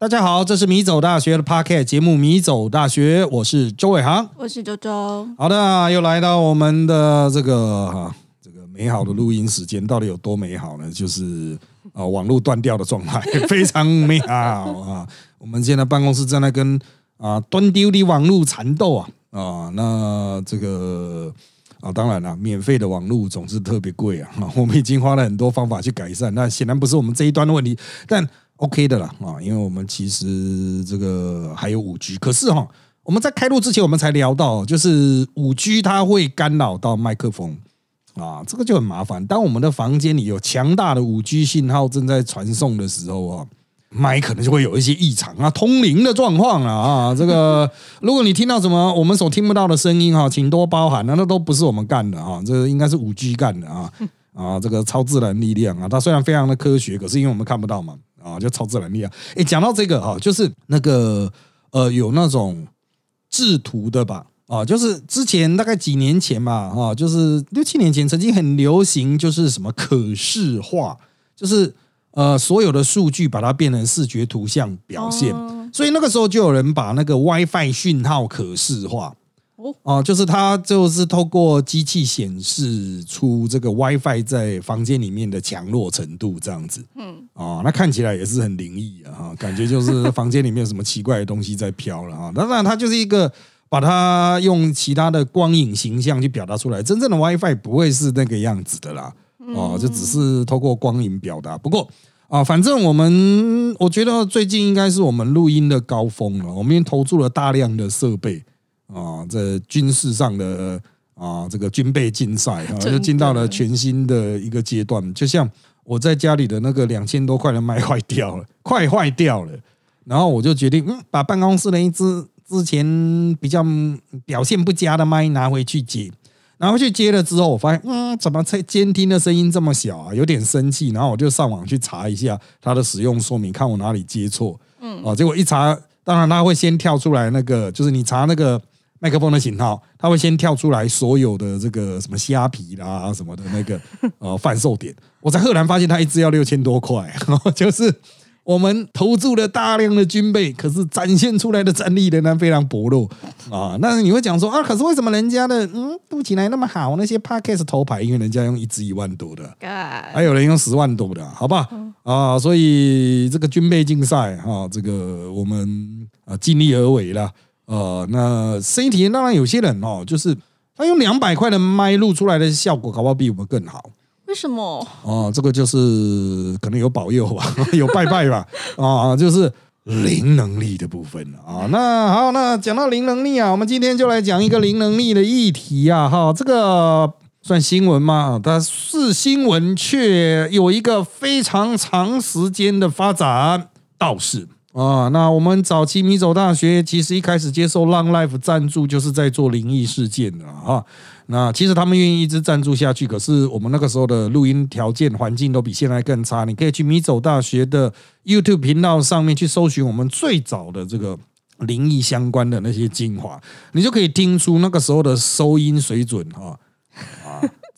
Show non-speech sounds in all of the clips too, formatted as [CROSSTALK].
大家好，这是米走大学的 Podcast 节目《米走大学》，我是周伟航。我是周周，好的，又来到我们的这个哈这个美好的录音时间，到底有多美好呢？就是啊、网络断掉的状态，[LAUGHS] 非常美好啊！我们现在办公室正在跟啊端丢的网络缠斗啊啊，那这个。啊，当然了，免费的网络总是特别贵啊！我们已经花了很多方法去改善，那显然不是我们这一端的问题，但 OK 的啦啊，因为我们其实这个还有五 G，可是哈，我们在开录之前我们才聊到，就是五 G 它会干扰到麦克风啊，这个就很麻烦。当我们的房间里有强大的五 G 信号正在传送的时候啊。麦可能就会有一些异常啊，通灵的状况了啊。这个，如果你听到什么我们所听不到的声音哈，请多包涵，那那都不是我们干的啊，这应该是五 G 干的啊啊，这个超自然力量啊，它虽然非常的科学，可是因为我们看不到嘛啊，就超自然力量。诶，讲到这个哈，就是那个呃，有那种制图的吧。啊，就是之前大概几年前吧，啊，就是六七年前曾经很流行，就是什么可视化，就是呃，所有的数据把它变成视觉图像表现，哦所以那个时候就有人把那个 WiFi 讯号可视化。哦哦、就是它就是透过机器显示出这个 WiFi 在房间里面的强弱程度，这样子。嗯，哦，那看起来也是很灵异啊，感觉就是房间里面有什么奇怪的东西在飘了啊。当然，它就是一个把它用其他的光影形象去表达出来，真正的 WiFi 不会是那个样子的啦。哦，就只是透过光影表达。不过啊，反正我们我觉得最近应该是我们录音的高峰了，我们已经投注了大量的设备啊，这军事上的啊这个军备竞赛啊，就进到了全新的一个阶段。就像我在家里的那个两千多块的麦坏掉了，[LAUGHS] 快坏掉了，然后我就决定嗯，把办公室的一只之前比较嗯表现不佳的麦拿回去接。拿回去接了之后，我发现，嗯，怎么在监听的声音这么小啊？有点生气，然后我就上网去查一下它的使用说明，看我哪里接错。嗯，啊，结果一查，当然它会先跳出来那个，就是你查那个麦克风的型号，它会先跳出来所有的这个什么虾皮啦什么的那个 [LAUGHS] 呃贩售点，我才赫然发现它一支要六千多块，[LAUGHS] 就是。我们投注了大量的军备，可是展现出来的战力仍然非常薄弱啊。那你会讲说啊，可是为什么人家的嗯录起来那么好？那些 podcast 头牌，因为人家用一支一万多的，还有人用十万多的，好吧？啊，所以这个军备竞赛哈、这个我们啊尽力而为了。呃，那声音体验当然有些人哦，就是他用两百块的麦录出来的效果，搞不好比我们更好。为什么？哦，这个就是可能有保佑吧，[LAUGHS] 有拜拜吧，啊，就是灵能力的部分了啊。那好，那讲到灵能力啊，我们今天就来讲一个灵能力的议题啊，哈，这个算新闻吗？它是新闻，却有一个非常长时间的发展，倒是。啊，那我们早期米走大学其实一开始接受 Long Life 赞助，就是在做灵异事件的啊。那其实他们愿意一直赞助下去，可是我们那个时候的录音条件环境都比现在更差。你可以去米走大学的 YouTube 频道上面去搜寻我们最早的这个灵异相关的那些精华，你就可以听出那个时候的收音水准哈啊。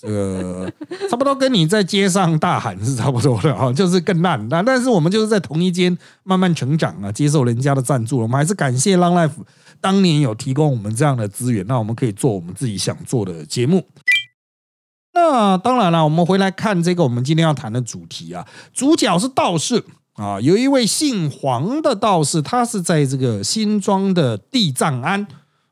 这个差不多跟你在街上大喊是差不多的啊，就是更烂。但但是我们就是在同一间慢慢成长啊，接受人家的赞助，我们还是感谢 Long Life 当年有提供我们这样的资源，那我们可以做我们自己想做的节目。那当然了，我们回来看这个我们今天要谈的主题啊，主角是道士啊，有一位姓黄的道士，他是在这个新庄的地藏庵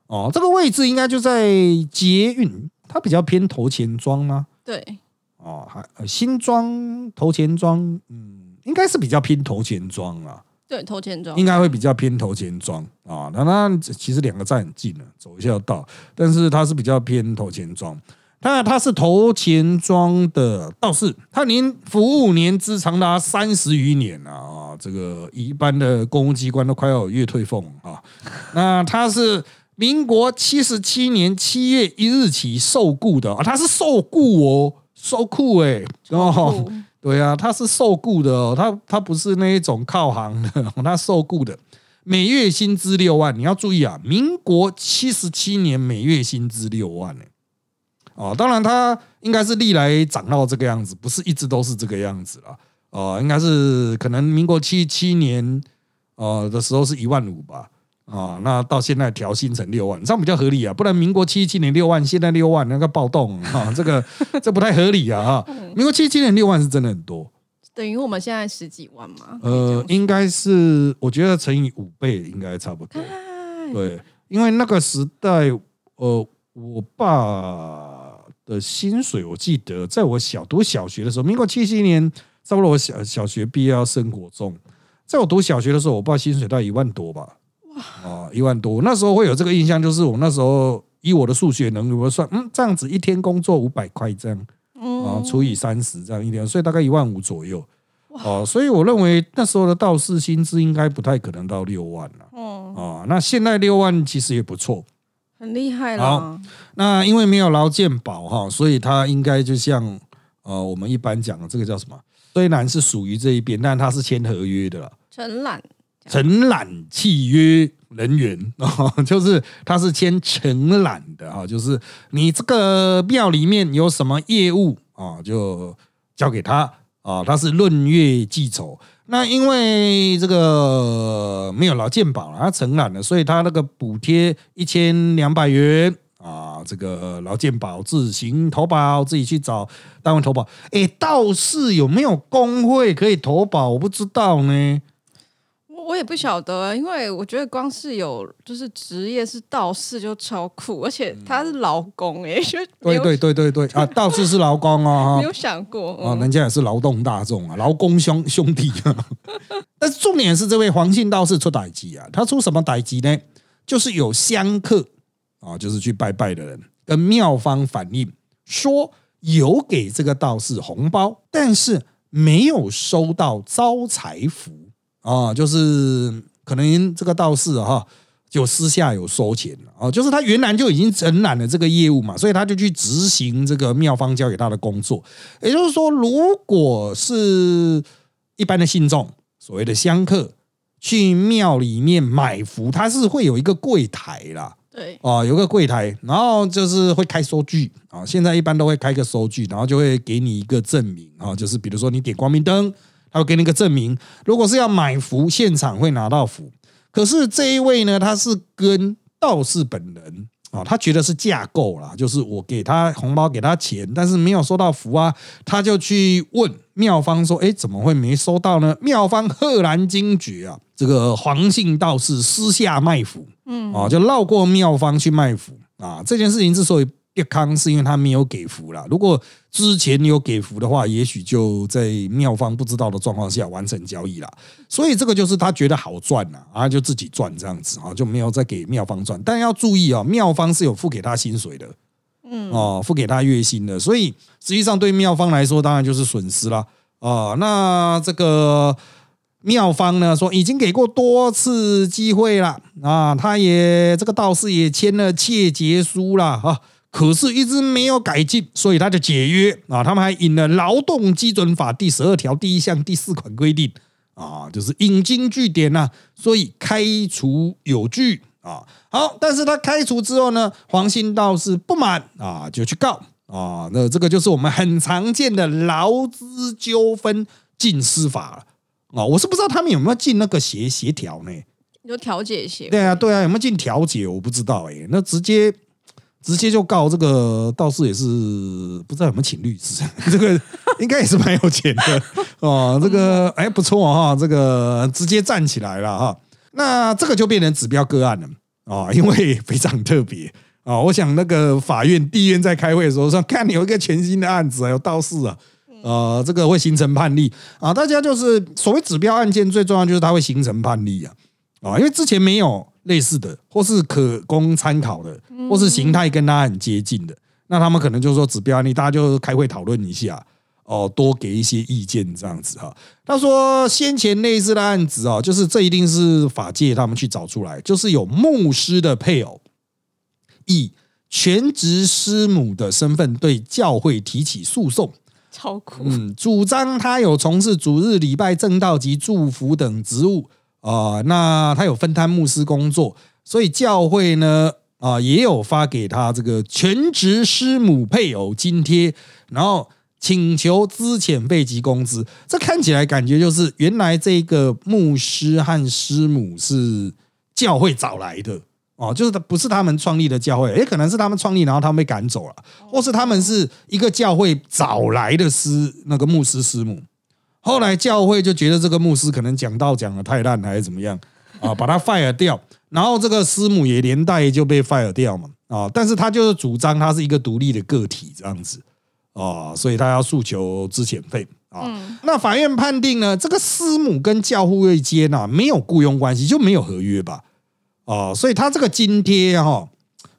哦，这个位置应该就在捷运，它比较偏头前庄吗？对，哦，还呃新庄头前庄，嗯，应该是比较偏头前庄啊，对，头前装应该会比较偏头前庄啊。那那其实两个站很近了，走一下就到，但是它是比较偏头前庄。那他是头前庄的道士，他年服务年资长达三十余年了啊！这个一般的公务机关都快要有月退俸啊。那他是民国七十七年七月一日起受雇的啊，他是受雇哦，受雇哎哦，对啊，他是受雇的哦，他他不是那一种靠行的，[LAUGHS] 他受雇的，每月薪资六万。你要注意啊，民国七十七年每月薪资六万呢、哦，当然他应该是历来涨到这个样子，不是一直都是这个样子啦。哦，应该是可能民国七七年呃的时候是一万五吧。啊，那到现在调薪成六万，这样比较合理啊，不然民国七七年六万，现在六万那个暴动啊，[LAUGHS] 这个这不太合理啊哈。民国七七年六万是真的很多，等于我们现在十几万嘛？呃，应该是我觉得乘以五倍应该差不多。哎，对，因为那个时代，呃，我爸的薪水，我记得在我小读小学的时候，民国七七年，差不多我小小学毕业要升国中，在我读小学的时候，我爸薪水大概一万多吧。哇，啊，一万多，那时候会有这个印象，就是我那时候以我的数学能力，我算，嗯，这样子一天工作五百块这样，啊，除以三十这样一天，所以大概一万五左右。哦，所以我认为那时候的道士薪资应该不太可能到六万了。哦，啊，那现在六万其实也不错。很厉害好了。那因为没有劳健保哈，所以他应该就像呃我们一般讲的这个叫什么？虽然是属于这一边，但他是签合约的啦，承揽承揽契约人员哦，[LAUGHS] 就是他是签承揽的哈，就是你这个庙里面有什么业务啊，就交给他啊，他是论月计酬。那因为这个没有劳健保，他承揽了，所以他那个补贴一千两百元啊，这个劳健保自行投保，自己去找单位投保。诶，道士有没有工会可以投保？我不知道呢。也不晓得，因为我觉得光是有就是职业是道士就超酷，而且他是劳工 [LAUGHS] 哎，对对对对对啊，道士是劳工哦，哈没有想过啊，嗯人家也是劳动大众啊，劳工兄兄弟啊。[LAUGHS] 但是重点是这位黄姓道士出歹机啊，他出什么歹机呢？就是有香客啊，就是去拜拜的人，跟庙方反映说有给这个道士红包，但是没有收到招财符啊，就是可能这个道士啊哈。就私下有收钱啊，就是他原来就已经承揽了这个业务嘛，所以他就去执行这个庙方交给他的工作。也就是说，如果是一般的信众，所谓的香客去庙里面买符，他是会有一个柜台啦，对，啊，有个柜台，然后就是会开收据啊，现在一般都会开个收据，然后就会给你一个证明啊，就是比如说你点光明灯，他会给你一个证明。如果是要买符，现场会拿到符。可是这一位呢，他是跟道士本人啊，他觉得是架构啦，就是我给他红包给他钱，但是没有收到符啊，他就去问妙方说：“哎，怎么会没收到呢？”妙方赫然惊觉啊，这个黄姓道士私下卖符，嗯啊，就绕过妙方去卖符啊。这件事情之所以跌康，是因为他没有给符啦。如果之前有给符的话，也许就在妙方不知道的状况下完成交易啦。所以这个就是他觉得好赚呐，啊，就自己赚这样子啊，就没有再给妙方赚。但要注意啊，妙方是有付给他薪水的，嗯，哦，付给他月薪的，所以实际上对妙方来说，当然就是损失啦。啊，那这个妙方呢说已经给过多次机会了啊，他也这个道士也签了切结书了啊。可是，一直没有改进，所以他就解约啊。他们还引了《劳动基准法》第十二条第一项第四款规定啊，就是引经据典呐、所以开除有据啊。好，但是他开除之后呢，黄姓道是不满啊，就去告啊。那这个就是我们很常见的劳资纠纷进司法了啊。我是不知道他们有没有进那个协协调呢？有调解协对啊，对啊，有没有进调解？我不知道哎、那直接直接就告这个道士也是不知道有没有请律师，[LAUGHS] 这个应该也是蛮有钱的哦。[LAUGHS] 这个哎不错哈，这个直接站起来了哈。那这个就变成指标个案了啊，因为非常特别啊。我想那个法院地院在开会的时候说，看你有一个全新的案子，有道士啊。呃，这个会形成判例啊，大家就是所谓指标案件，最重要就是它会形成判例啊。啊，因为之前没有类似的，或是可供参考的，或是形态跟它很接近的，那他们可能就说指标案例，大家就开会讨论一下，哦，多给一些意见这样子哈。他说先前类似的案子啊，就是这一定是法界他们去找出来，就是有牧师的配偶以全职师母的身份对教会提起诉讼，超酷，嗯，主张他有从事主日礼拜正道及祝福等职务啊、那他有分摊牧师工作，所以教会呢啊、也有发给他这个全职师母配偶津贴，然后请求资遣费及工资。这看起来感觉就是原来这个牧师和师母是教会找来的哦，就是他不是他们创立的教会，也可能是他们创立，然后他们被赶走了，或是他们是一个教会找来的师那个牧师师母。后来教会就觉得这个牧师可能讲道讲的太烂，还是怎么样啊，把他 fire 掉，然后这个师母也连带就被 fire 掉嘛啊，但是他就是主张他是一个独立的个体这样子啊，所以他要诉求资遣费啊。那法院判定呢，这个师母跟教会间呐没有雇佣关系，就没有合约吧啊，所以他这个津贴哈，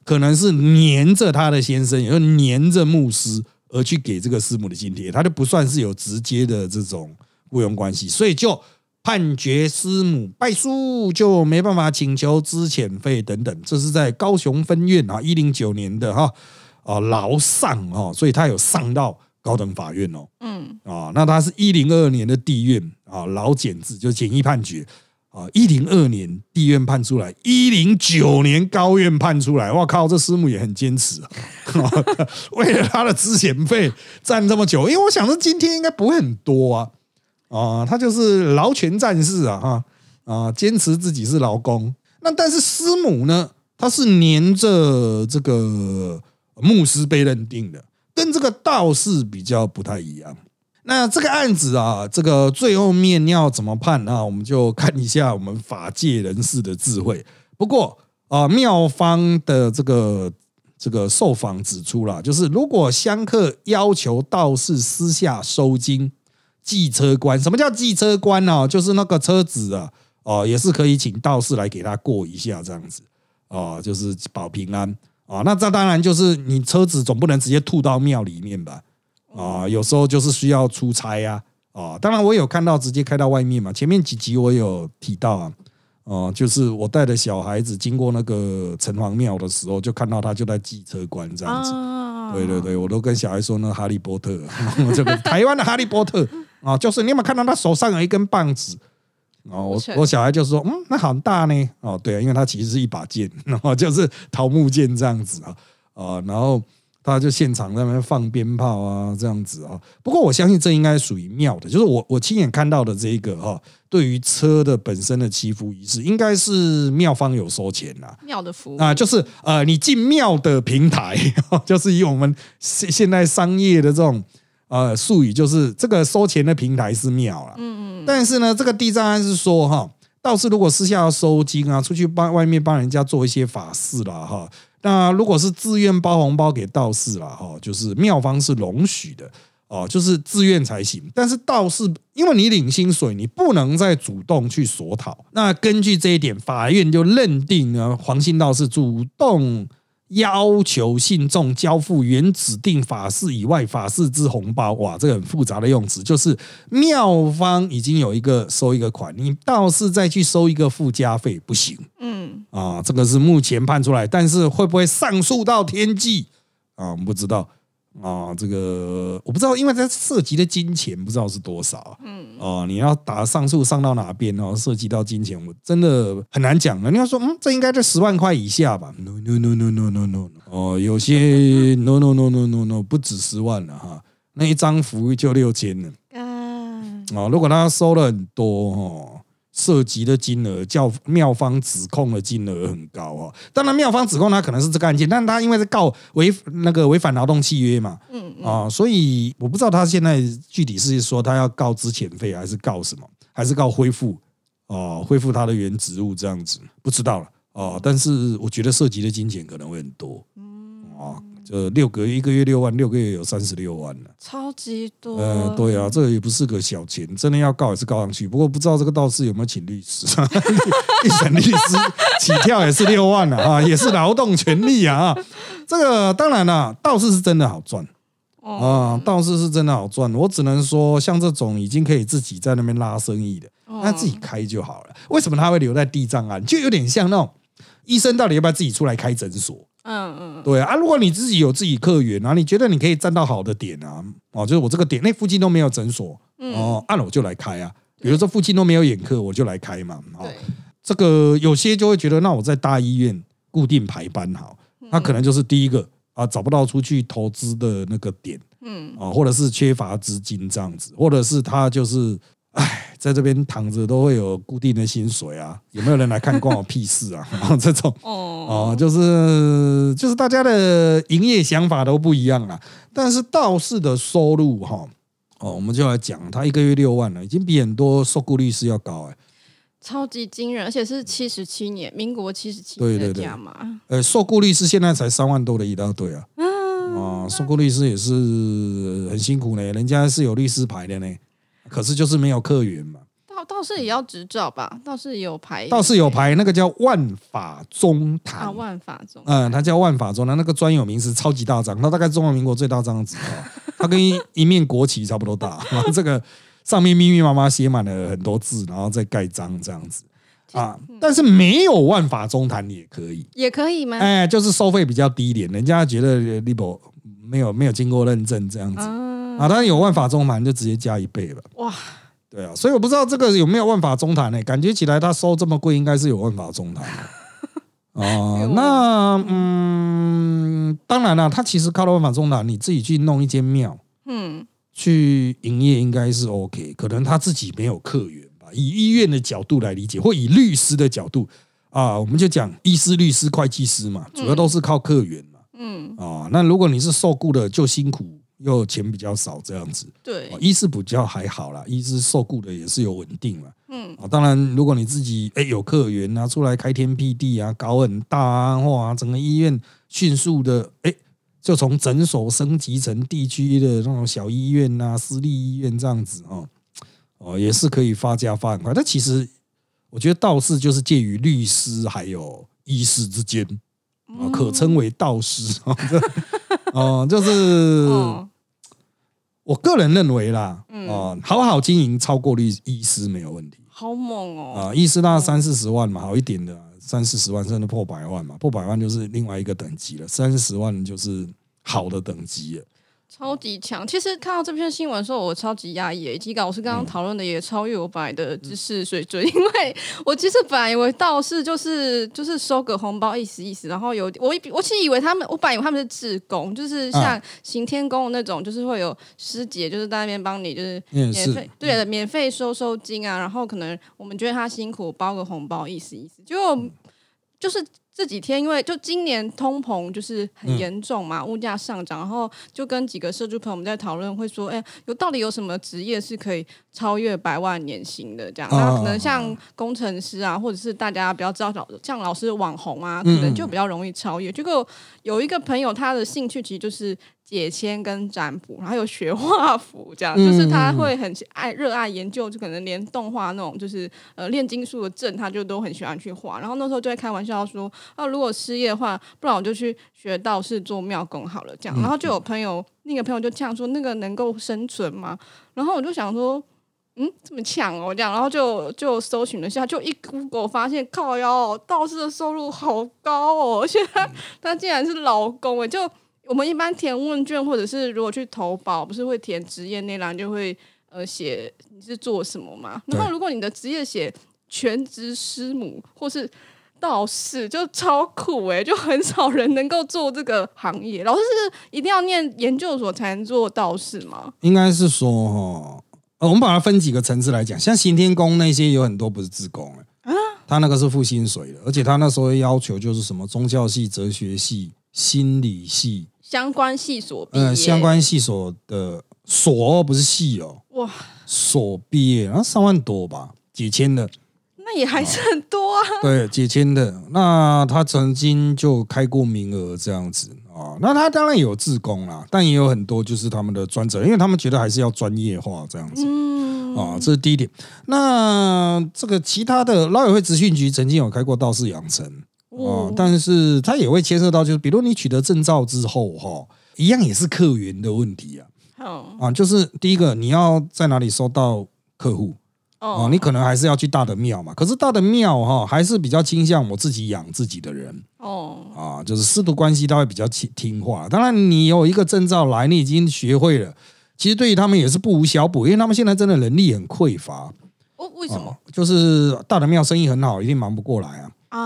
可能是黏着他的先生，也就黏着牧师。而去给这个师母的津贴，他就不算是有直接的这种雇佣关系，所以就判决师母败诉，就没办法请求资遣费等等。这是在高雄分院啊，一零九年的哈啊劳上哦，所以他有上到高等法院哦，嗯啊，那他是一零二二年的地院啊劳检制，就简易判决。啊，一零二年地院判出来，一零九年高院判出来。我靠，这师母也很坚持啊！[LAUGHS] 为了他的资遣费站这么久，因为我想着今天应该不会很多啊。啊，他就是劳权战士啊！哈啊，坚持自己是劳工。那但是师母呢，他是黏着这个牧师被认定的，跟这个道士比较不太一样。那这个案子啊，这个最后面要怎么判啊？我们就看一下我们法界人士的智慧。不过啊，妙方的这个这个受访指出了，就是如果香客要求道士私下收金寄车官，什么叫寄车官呢？就是那个车子啊，哦，也是可以请道士来给他过一下这样子啊，就是保平安啊。那这当然就是你车子总不能直接吐到庙里面吧？啊，有时候就是需要出差呀，啊，当然我有看到直接开到外面嘛。前面几集我有提到啊，哦，就是我带着小孩子经过那个城隍庙的时候，就看到他就在寄车关这样子。对对对，我都跟小孩说那哈利波特，[LAUGHS] 这个台湾的哈利波特啊，就是你有没有看到他手上有一根棒子？哦，我我小孩就说，嗯，那很大呢。哦，对啊，因为它其实是一把剑，然 [LAUGHS] 后就是桃木剑这样子啊，啊，然后。他就现场在那边放鞭炮啊，这样子啊。不过我相信这应该属于庙的，就是我我亲眼看到的这个哈，对于车的本身的祈福仪式，应该是庙方有收钱呐。庙的服务啊，就是呃，你进庙的平台，[LAUGHS] 就是以我们现现在商业的这种呃术语，就是这个收钱的平台是庙了。嗯嗯。但是呢，这个地藏案是说哈，道士如果私下要收金啊，出去帮外面帮人家做一些法事了哈。那如果是自愿包红包给道士了哈，就是庙方是容许的哦，就是自愿才行。但是道士因为你领薪水，你不能再主动去索讨。那根据这一点，法院就认定呢，黄信道士主动。要求信众交付原指定法事以外法事之红包，哇，这个很复杂的用词，就是庙方已经有一个收一个款，你倒是再去收一个附加费不行。嗯，啊，这个是目前判出来，但是会不会上诉到天际啊？我们不知道。啊，这个我不知道，因为它涉及的金钱不知道是多少。嗯，哦，你要打上诉上到哪边哦？涉及到金钱，我真的很难讲了。你要说，嗯，这应该在十万块以下吧？No no no no no no no。哦，有些 no no no no no no 不止十万了哈，那一张符就六千了。啊，哦，如果他收了很多哈。涉及的金额，叫妙方指控的金额很高啊。当然，妙方指控他可能是这个案件，但他因为是告违那个违反劳动契约嘛，嗯啊，所以我不知道他现在具体是说他要告资遣费，还是告什么，还是告恢复哦，恢复他的原职务这样子，不知道了哦。但是我觉得涉及的金钱可能会很多，嗯啊。呃，六个月一个月六万，六个月有三十六万了，超级多。呃，对啊，这也不是个小钱，真的要告也是告上去。不过不知道这个道士有没有请律师，[LAUGHS] 一审律师起跳也是六万了啊，也是劳动权利啊。这个当然了，道士是真的好赚啊，道士是真的好赚。我只能说，像这种已经可以自己在那边拉生意的，那自己开就好了。为什么他会留在地藏案？就有点像那种医生到底要不要自己出来开诊所？嗯嗯，对啊，如果你自己有自己客源啊，你觉得你可以站到好的点啊，哦，就是我这个点那附近都没有诊所，哦，按了我就来开啊。比如说附近都没有眼科，我就来开嘛。对，这个有些就会觉得，那我在大医院固定排班好，那可能就是第一个啊，找不到出去投资的那个点嗯，啊，或者是缺乏资金这样子，或者是他就是，哎，在这边躺着都会有固定的薪水啊，有没有人来看关我屁事啊？啊 [LAUGHS] 这种。哦，哦，就是就是大家的营业想法都不一样啦。但是道士的收入哈，哦，我们就来讲，他一个月六万了，已经比很多受雇律师要高哎、超级惊人，而且是七十七年，民国七十七年的对对对。价码，呃，受雇律师现在才三万多的一大堆啊。啊，受雇律师也是很辛苦呢，人家是有律师牌的呢，可是就是没有客源嘛。倒倒是也要执照吧？倒是有牌，倒是有牌，那个叫万法中啊，坛，万法中，嗯，它叫万法中坛，那个专有名词超级大张，它大概中华民国最大张的纸条，[LAUGHS] 它跟一一面国旗差不多大，然 [LAUGHS] 后这个上面密密麻麻写满了很多字，然后再盖章这样子啊。但是没有万法中坛也可以，也可以吗？哎，就是收费比较低一点，人家觉得 Libo 没有没有经过认证这样子啊，啊，当然有万法中坛就直接加一倍了。哇，对啊，所以我不知道这个有没有万法中坛呢、感觉起来他收这么贵，应该是有万法中坛的。[LAUGHS] 哦，那嗯，当然了，他其实靠了万法中坛，你自己去弄一间庙嗯，去营业，应该是 OK。可能他自己没有客源吧。以医院的角度来理解，或以律师的角度啊，我们就讲医师、律师、会计师嘛，主要都是靠客源嘛。嗯，啊，那如果你是受雇的，就辛苦又钱比较少这样子。对哦，医师比较还好啦，医师受雇的也是有稳定嘛。嗯，啊，当然，如果你自己哎有客源啊，出来开天辟地啊，搞很大啊，哇，整个医院迅速的哎，就从诊所升级成地区的那种小医院啊、私立医院这样子哦，哦，也是可以发家发很快。但其实我觉得道士就是介于律师还有医师之间，啊，可称为道士哦，这 [LAUGHS] 哦，就是。哦，我个人认为啦，嗯哦，好好经营超过律医师没有问题好猛哦，啊，医师大概三四十万嘛，好一点的三四十万，甚至破百万嘛，破百万就是另外一个等级了，三四十万就是好的等级了。超级强。其实看到这篇新闻的时候，我超级压抑，以及老师刚刚讨论的也超越我本来的知识水准，因为我其实本来以为道士就是就是收个红包意思意思，然后有我我其实以为他们，我本来以为他们是志工，就是像行天宫那种，就是会有师姐就是在那边帮你就是免费对的，免费收收金啊，然后可能我们觉得他辛苦，包个红包意思意思，结果就是这几天，因为就今年通膨就是很严重嘛，物价上涨，然后就跟几个社助朋友们在讨论，会说，哎，有到底有什么职业是可以超越百万年薪的？这样，哦那可能像工程师啊，或者是大家比较知道老像老师网红啊，可嗯能就比较容易超越。结果有一个朋友，他的兴趣其实就是解签跟占卜，然后有学画符，这样嗯就是他会很爱热爱研究，就可能连动画那种就是呃炼金术的阵，他就都很喜欢去画。然后那时候就会开玩笑说，啊，如果失业的话，不然我就去学道士做庙工好了，这样。然后就有朋友，那个朋友就这样说，那个能够生存吗？然后我就想说。嗯，这么抢哦，这样，然后就就搜寻了一下，就一 Google 发现靠腰、哦、道士的收入好高哦，而且他、他竟然是老公诶，就我们一般填问卷或者是如果去投保，不是会填职业那栏就会呃写你是做什么嘛？然后如果你的职业写全职师母或是道士，就超酷诶，就很少人能够做这个行业。老师是一定要念研究所才能做道士吗？应该是说哈，呃，我们把它分几个层次来讲，像行天宫那些有很多不是自工啊，他那个是付薪水的，而且他那时候要求就是什么宗教系、哲学系、心理系，相关系所毕业，呃，相关系所的所哦不是系哦，哇，所毕业，然后三万多吧，解签的，那也还是很多啊。对，解签的。那他曾经就开过名额这样子啊，那他当然有自工啦，但也有很多就是他们的专责，因为他们觉得还是要专业化这样子。嗯，啊，这是第一点。那这个其他的劳委会职训局曾经有开过道士养成啊哦，但是它也会牵涉到，就是比如你取得证照之后哈，一样也是客源的问题啊哦啊，就是第一个你要在哪里收到客户啊，哦，你可能还是要去大的庙嘛。可是大的庙哈，还是比较倾向我自己养自己的人哦，啊，就是师徒关系他会比较听听话。当然，你有一个证照来，你已经学会了。其实对于他们也是不无小补，因为他们现在真的人力很匮乏。哦，为什么哦？就是大的庙生意很好，一定忙不过来啊。啊。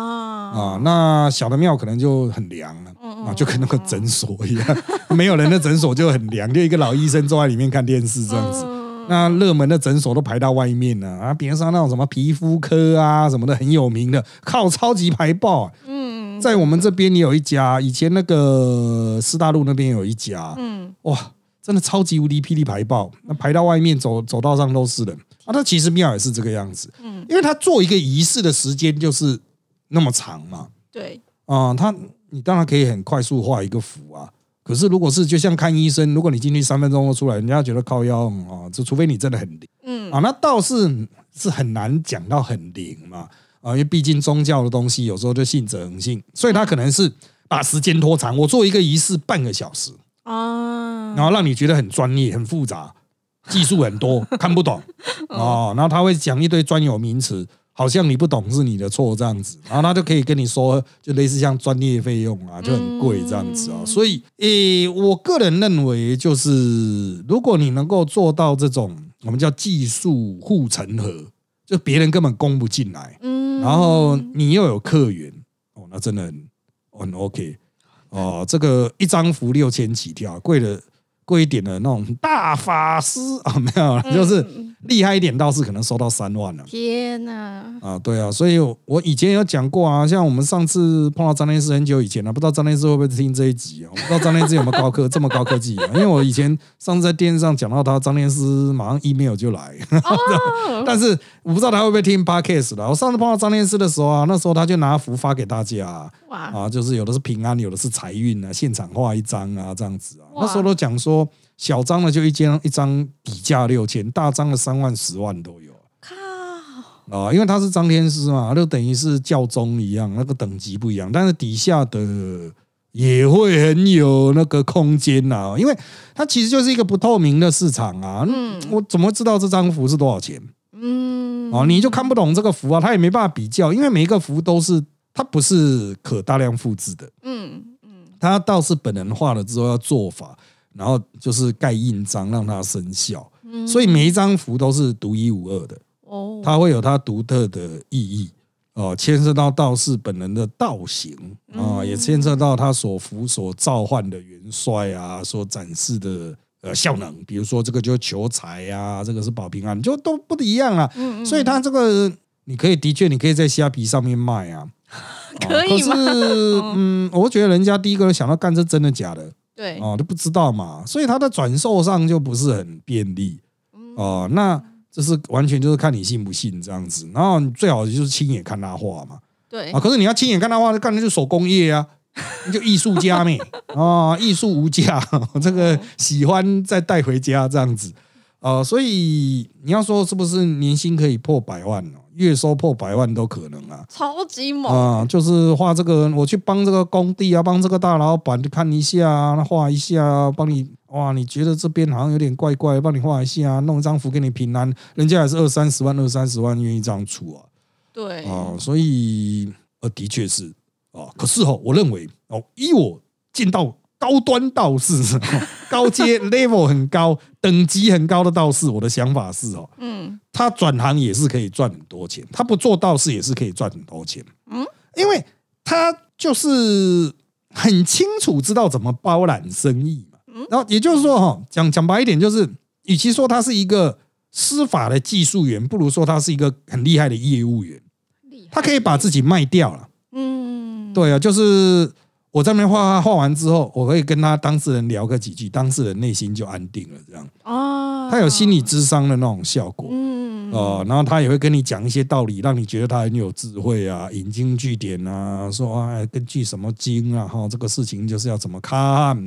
啊，那小的庙可能就很凉了嗯啊，就跟那个诊所一样，[LAUGHS] 没有人的诊所就很凉，就一个老医生坐在里面看电视这样子。嗯那热门的诊所都排到外面了啊，比如说那种什么皮肤科啊什么的很有名的，靠超级排爆、啊。嗯在我们这边也有一家，以前那个师大路那边有一家，嗯。哇，真的超级无敌霹雳排爆，那排到外面走走道上都是人。啊。那其实庙也是这个样子，嗯，因为他做一个仪式的时间就是那么长嘛，对，啊、他你当然可以很快速画一个符啊。可是如果是就像看医生，如果你进去三分钟就出来，人家觉得靠腰嗯啊，就除非你真的很灵嗯。啊，那倒是是很难讲到很灵嘛啊，因为毕竟宗教的东西有时候就信者恒信，所以他可能是把时间拖长，我做一个仪式半个小时，啊，然后让你觉得很专业、很复杂，技术很多，[LAUGHS] 看不懂哦。然后他会讲一堆专有名词，好像你不懂是你的错这样子，然后他就可以跟你说，就类似像专业费用啊，就很贵这样子啊。嗯所以，诶，我个人认为，就是如果你能够做到这种我们叫技术护城河，就别人根本攻不进来，嗯，然后你又有客源，哦，那真的很很 OK 哦。这个一张符六千起跳，贵的贵一点的那种大法师啊，没有啦，就是嗯厉害一点，倒是可能收到三万了。天哪，啊，对啊，所以我以前有讲过啊，像我们上次碰到张天师很久以前了、不知道张天师会不会听这一集啊？我不知道张天师有没有高科这么高科技啊？[LAUGHS] 因为我以前上次在电视上讲到他，张天师马上 email 就来，哦，[LAUGHS] 但是我不知道他会不会听 podcast 的。我上次碰到张天师的时候啊，那时候他就拿符发给大家啊，哇，啊就是有的是平安，有的是财运啊，现场画一张啊，这样子啊。那时候都讲说，小张的就一张一张底价六千，大张的三万、十万都有。靠，啊，因为他是张天师嘛，就等于是教宗一样，那个等级不一样，但是底下的也会很有那个空间呐、因为它其实就是一个不透明的市场啊。嗯我怎么知道这张符是多少钱？嗯，哦，你就看不懂这个符啊，他也没办法比较，因为每一个符都是它不是可大量复制的，嗯嗯他倒是本人画了之后要做法，然后就是盖印章让它生效，嗯，所以每一张符都是独一无二的。哦，它会有它独特的意义。哦，牵涉到道士本人的道行啊、嗯。也牵涉到他所符所召唤的元帅啊，所展示的呃效能，比如说这个就求财啊，这个是保平安，就都不一样啊。嗯嗯所以它这个你可以的确你可以在虾皮上面卖啊，[LAUGHS] 可以吗？嗯，我觉得人家第一个想到干这真的假的对，哦，都不知道嘛，所以它的转售上就不是很便利嗯哦。那这是完全就是看你信不信这样子，然后你最好就是亲眼看他画嘛对啊。，可是你要亲眼看他画，那干的就手工业啊，你就艺术家咩啊，[LAUGHS] 艺术无价，[LAUGHS] 这个喜欢再带回家这样子啊。所以你要说是不是年薪可以破百万哦，月收破百万都可能啊。超级猛，啊，就是画这个，我去帮这个工地啊，帮这个大老板看一下啊，画一下啊，帮你哇，你觉得这边好像有点怪怪，帮你画一下啊，弄一张符给你平安，人家也是二三十万、二三十万愿意这样出啊，对，啊，所以呃，的确是啊，可是哦，我认为哦，以我见到高端道士、高阶 level 很高、等级很高的道士，我的想法是哦，嗯他转行也是可以赚很多钱，他不做道士也是可以赚很多钱。嗯，因为他就是很清楚知道怎么包揽生意嘛。然后也就是说，哈，讲讲白一点，就是与其说他是一个司法的技术员，不如说他是一个很厉害的业务员。他可以把自己卖掉了。嗯，对啊，就是我在那边画画画完之后，我可以跟他当事人聊个几句，当事人内心就安定了。这样，哦，他有心理智商的那种效果。嗯，哦，然后他也会跟你讲一些道理，让你觉得他很有智慧啊，引经据典啊，说啊，根据什么经啊，哈，这个事情就是要怎么看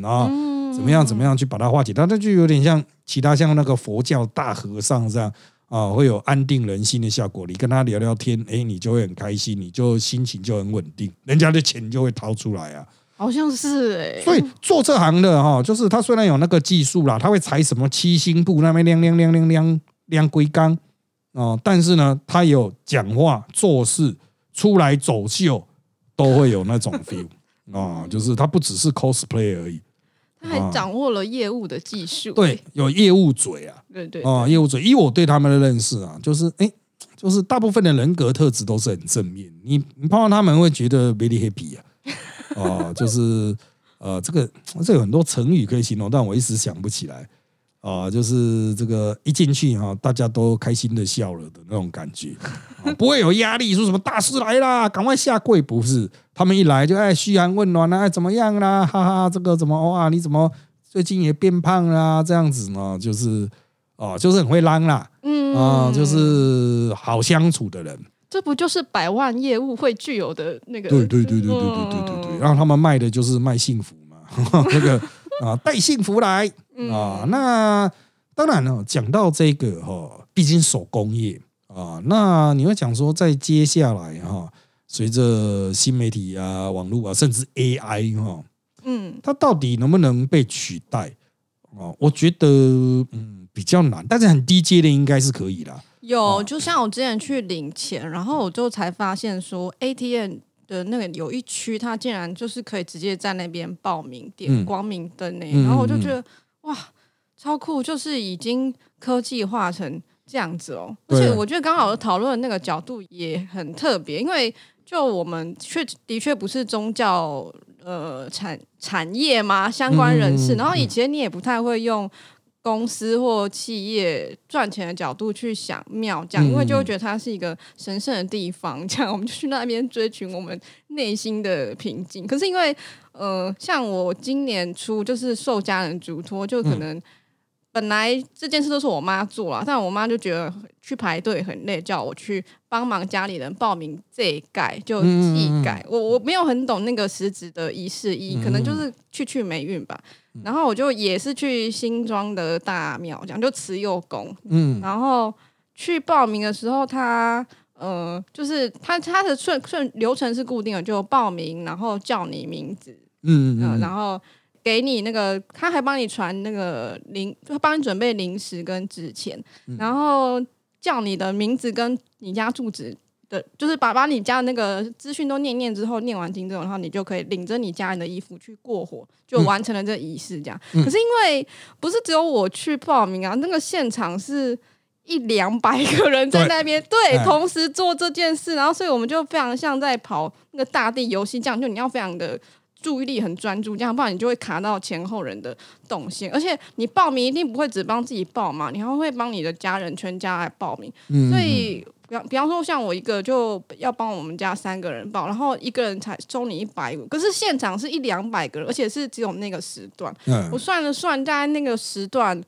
啊，嗯怎么样怎么样去把它化解，他这就有点像其他像那个佛教大和尚这样啊，会有安定人心的效果。你跟他聊聊天，哎，你就会很开心，你就心情就很稳定，人家的钱就会掏出来啊。好像是哎，所以做这行的哈，就是他虽然有那个技术啦，他会裁什么七星布那边亮亮亮亮亮亮龟缸哦，但是呢，他有讲话做事出来走秀都会有那种 feel 啊、就是他不只是 cosplay 而已，他还掌握了业务的技术，对，有业务嘴啊，对 [LAUGHS] 对，啊、业务嘴。以我对他们的认识啊，就是哎，就是大部分的人格特质都是很正面，你你碰到他们会觉得 very happy 啊，哦，就是呃，这个这有很多成语可以形容，但我一时想不起来。啊，就是这个一进去哈，大家都开心的笑了的那种感觉，[LAUGHS] 不会有压力，说什么大事来啦，赶快下跪，不是？他们一来就哎嘘寒问暖啊，哎怎么样啦？哈哈，这个怎么哇？你怎么最近也变胖啦？这样子呢，就是哦，就是很会嚷啦，嗯啊，就是好相处的人。这不就是百万业务会具有的那个？对对对对对对对对对。然后他们卖的就是卖幸福嘛，[LAUGHS] 那个。啊，带幸福来啊！那当然了，讲到这个哈，毕竟手工业啊，那你会讲说，在接下来哈，随着新媒体啊、网络啊，甚至 AI 哈，嗯，它到底能不能被取代啊？我觉得嗯比较难，但是很低阶的应该是可以啦。有，就像我之前去领钱，然后我就才发现说 ATM。的那个有一区，它竟然就是可以直接在那边报名点光明灯呢，然后我就觉得哇，超酷！就是已经科技化成这样子哦，而且我觉得刚好讨论那个角度也很特别，因为就我们确的确不是宗教呃产产业嘛相关人士，然后以前你也不太会用。公司或企业赚钱的角度去想庙，这样因为就会觉得它是一个神圣的地方，这样我们就去那边追寻我们内心的平静。可是因为呃，像我今年初就是受家人嘱托，就可能本来这件事都是我妈做了，但我妈就觉得去排队很累，叫我去帮忙家里人报名这一盖就祭改。我我没有很懂那个实质的仪式意，可能就是去去霉运吧。然后我就也是去新庄的大庙，这样就慈幼宫。嗯，然后去报名的时候，他呃，就是他他的顺顺流程是固定的，就报名，然后叫你名字，嗯嗯，然后给你那个，他还帮你传那个零，就帮你准备零食跟纸钱，然后叫你的名字跟你家住址。的，就是把把你家的那个资讯都念念之后，念完经之后，然后你就可以领着你家人的衣服去过火，就完成了这仪式。这样，可是因为不是只有我去报名啊，那个现场是一两百个人在那边对同时做这件事，然后所以我们就非常像在跑那个大地游戏这样，就你要非常的注意力很专注，这样不然你就会卡到前后人的动线。而且你报名一定不会只帮自己报嘛，你还会帮你的家人全家来报名，所以。比方比方说，像我一个就要帮我们家三个人报，然后一个人才收你一百五，可是现场是一两百个人，而且是只有那个时段。我算了算，大概那个时段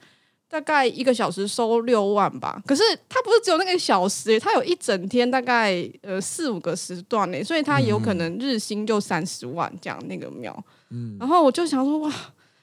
大概一个小时收六万吧。可是他不是只有那个小时，他有一整天大概呃四五个时段呢，所以他有可能日薪就三十万这样那个庙。嗯，然后我就想说哇。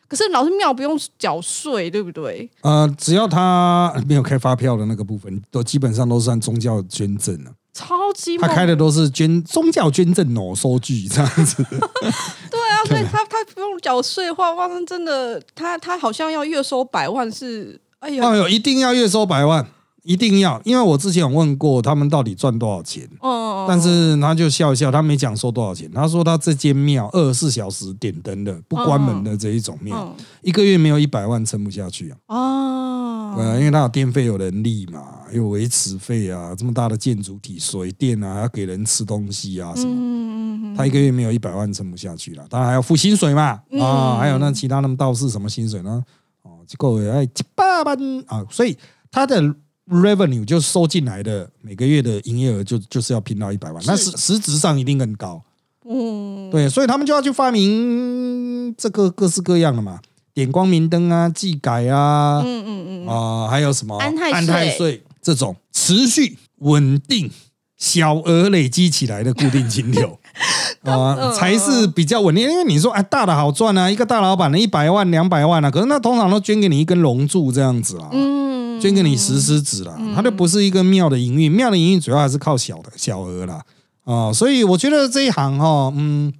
可是老师庙不用缴税，对不对？呃，只要他没有开发票的那个部分，都基本上都是按宗教捐赠了。超级，他开的都是捐宗教捐赠哦，收据这样子。[LAUGHS] [LAUGHS] 对啊，所以他他不用缴税的话，哇，真的，他他好像要月收百万是，哎呀，哎呦，一定要月收百万。一定要，因为我之前有问过他们到底赚多少钱，哦，但是他就笑一笑，他没讲收多少钱。他说他这间庙二十四小时点灯的，不关门的这一种庙，一个月没有一百万撑不下去啊。哦，对啊，因为他有电费、有人力嘛，有维持费啊，这么大的建筑体，水电啊，要给人吃东西啊什么，他一个月没有一百万撑不下去了。当然还要付薪水嘛，啊，还有那其他那么道士什么薪水呢？哦，这个哎七八万啊，所以他的。revenue 就收进来的每个月的营业额就就是要拼到一百万，那实实质上一定更高。嗯，对，所以他们就要去发明这个各式各样的嘛，点光明灯啊，技改啊，嗯嗯嗯啊，还有什么安泰税这种持续稳定小额累积起来的固定金流 [LAUGHS] 啊，才是比较稳定。因为你说哎，大的好赚啊，一个大老板的一百万两百万啊，可是那通常都捐给你一根龙柱这样子啊。嗯。捐给你石狮子了，它就不是一个庙的营运，庙的营运主要还是靠小的小额啦。啊，所以我觉得这一行哈，嗯，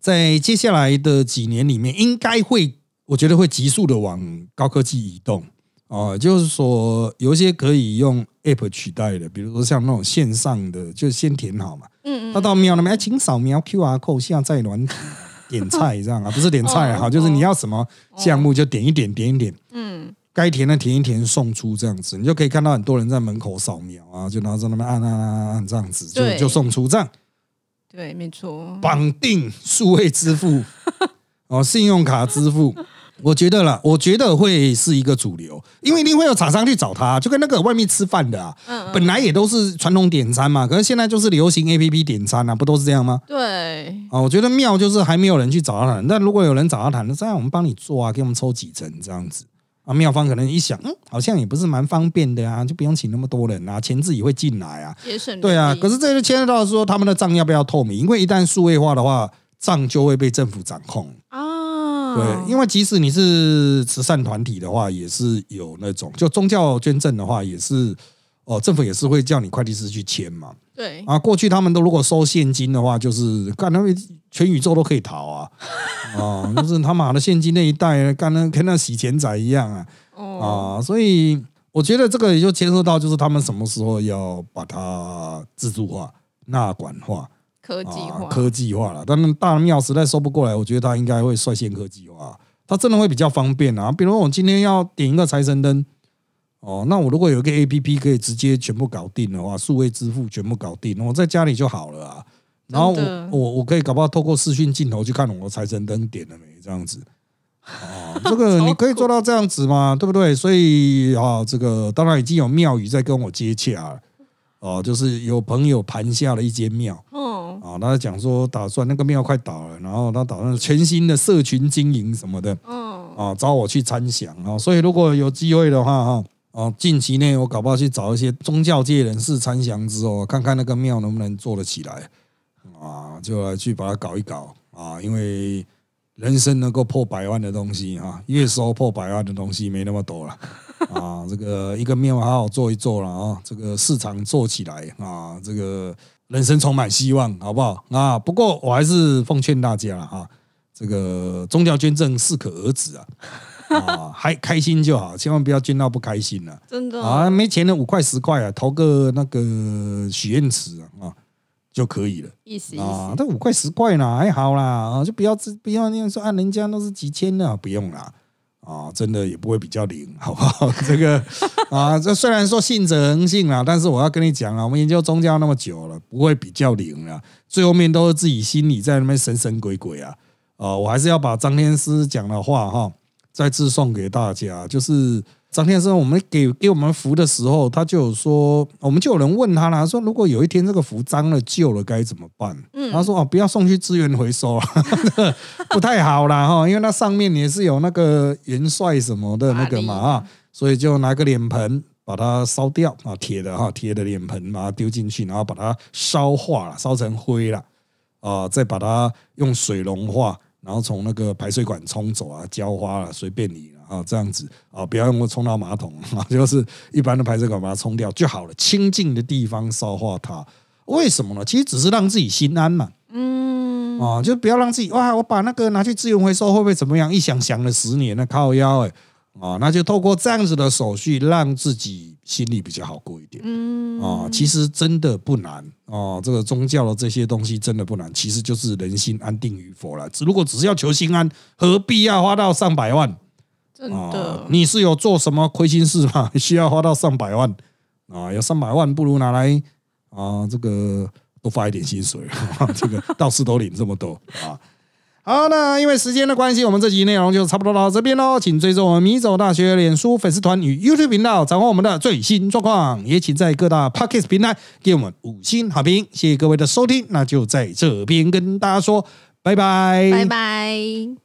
在接下来的几年里面，应该会，我觉得会急速的往高科技移动啊，就是说有一些可以用 App 取代的，比如说像那种线上的，就先填好嘛，嗯嗯，他到庙那边，哎，请扫描 QR code 下载软体点菜这样啊，[LAUGHS] 不是点菜哈，就是你要什么项目就点一点，点一点，嗯。该填的填一填送出这样子，你就可以看到很多人在门口扫描啊，就拿着那边按按按按按这样子，就就送出这样。对，没错。绑定数位支付 [LAUGHS] 哦，信用卡支付，我觉得啦，我觉得会是一个主流，因为一定会有厂商去找他，就跟那个外面吃饭的啊，嗯嗯，本来也都是传统点餐嘛，可是现在就是流行 A P P 点餐啊，不都是这样吗？对，啊，我觉得妙就是还没有人去找他谈，但如果有人找他谈，那这样我们帮你做啊，给我们抽几成这样子。啊，妙方可能一想，嗯，好像也不是蛮方便的啊，就不用请那么多人啊，钱自己会进来啊。节省对啊，可是这就牵涉到说他们的账要不要透明，因为一旦数位化的话，账就会被政府掌控。啊，对，因为即使你是慈善团体的话，也是有那种就宗教捐赠的话，也是哦，政府也是会叫你会计师去签嘛。对。啊，过去他们都如果收现金的话，就是干他们全宇宙都可以逃啊，啊，[LAUGHS] 就是他妈的现金那一代，干那跟那洗钱仔一样啊。哦，啊，所以我觉得这个也就牵涉到，就是他们什么时候要把它自助化、纳管化、科技化，啊、科技化了。但是大庙实在收不过来，我觉得他应该会率先科技化，他真的会比较方便啊。比如我今天要点一个财神灯，哦，那我如果有一个 A P P 可以直接全部搞定的话，数位支付全部搞定，我在家里就好了啊。然后我我我可以搞不好透过视讯镜头去看我的财神灯点了没，这样子。啊，[LAUGHS] 这个你可以做到这样子吗？对不对？所以啊，这个当然已经有庙宇在跟我接洽了。哦、就是有朋友盘下了一间庙哦，啊，他讲说打算那个庙快倒了，然后他打算全新的社群经营什么的嗯，啊，找我去参详啊。所以如果有机会的话哈，哦、近期内我搞不好去找一些宗教界人士参详之后，看看那个庙能不能做得起来啊，就来去把它搞一搞啊，因为人生能够破百万的东西啊，月收破百万的东西没那么多了 [LAUGHS] 啊。这个一个庙好好做一做了啊，这个市场做起来啊，这个人生充满希望，好不好啊？不过我还是奉劝大家了哈，这个宗教捐赠适可而止啊。啊，还开心就好，千万不要捐到不开心了真的啊！没钱的五块十块啊，投个那个许愿池啊啊就可以了。意思意啊，思，这五块十块呢还好啦，啊，就不要不要那样说啊，人家都是几千的，不用啦。啊，真的也不会比较灵，[LAUGHS] 好不好？[LAUGHS] 这个啊，这虽然说信者恒信啦，但是我要跟你讲啊，我们研究宗教那么久了，不会比较灵啊，最后面都是自己心里在那边神神鬼鬼啊。啊，我还是要把张天师讲的话哈，再次送给大家，就是张先生，我们给给我们符的时候，他就有说，我们就有人问他啦，说如果有一天这个符脏了、旧了该怎么办？嗯。他说哦，不要送去资源回收了，[LAUGHS] 不太好啦哈，因为那上面也是有那个元帅什么的那个嘛啊，所以就拿个脸盆把它烧掉啊，铁的哈，铁的脸盆把它丢进去，然后把它烧化了，烧成灰了啊，再把它用水融化，然后从那个排水管冲走啊，浇花了，随便你了啊，这样子啊，不要用冲到马桶啊，[LAUGHS] 就是一般的排水管把它冲掉就好了，清净的地方烧化它。为什么呢？其实只是让自己心安嘛。嗯，啊，就不要让自己哇，我把那个拿去资源回收会不会怎么样？一想想了十年，那靠腰哎、啊，那就透过这样子的手续，让自己心里比较好过一点嗯，啊。其实真的不难哦，这个宗教的这些东西真的不难，其实就是人心安定与否了。只如果只是要求心安，何必要花到上百万真啊的？，你是有做什么亏心事吗？[LAUGHS] 需要花到上百万啊？有上百万，不如拿来啊，这个多发一点薪水，[LAUGHS] 这个道士都领这么多啊。好，那因为时间的关系，我们这集内容就差不多到这边喽。请追踪我们米走大学脸书粉丝团与 YouTube 频道，掌握我们的最新状况。也请在各大 Podcast 平台给我们五星好评。谢谢各位的收听，那就在这边跟大家说拜拜，拜拜。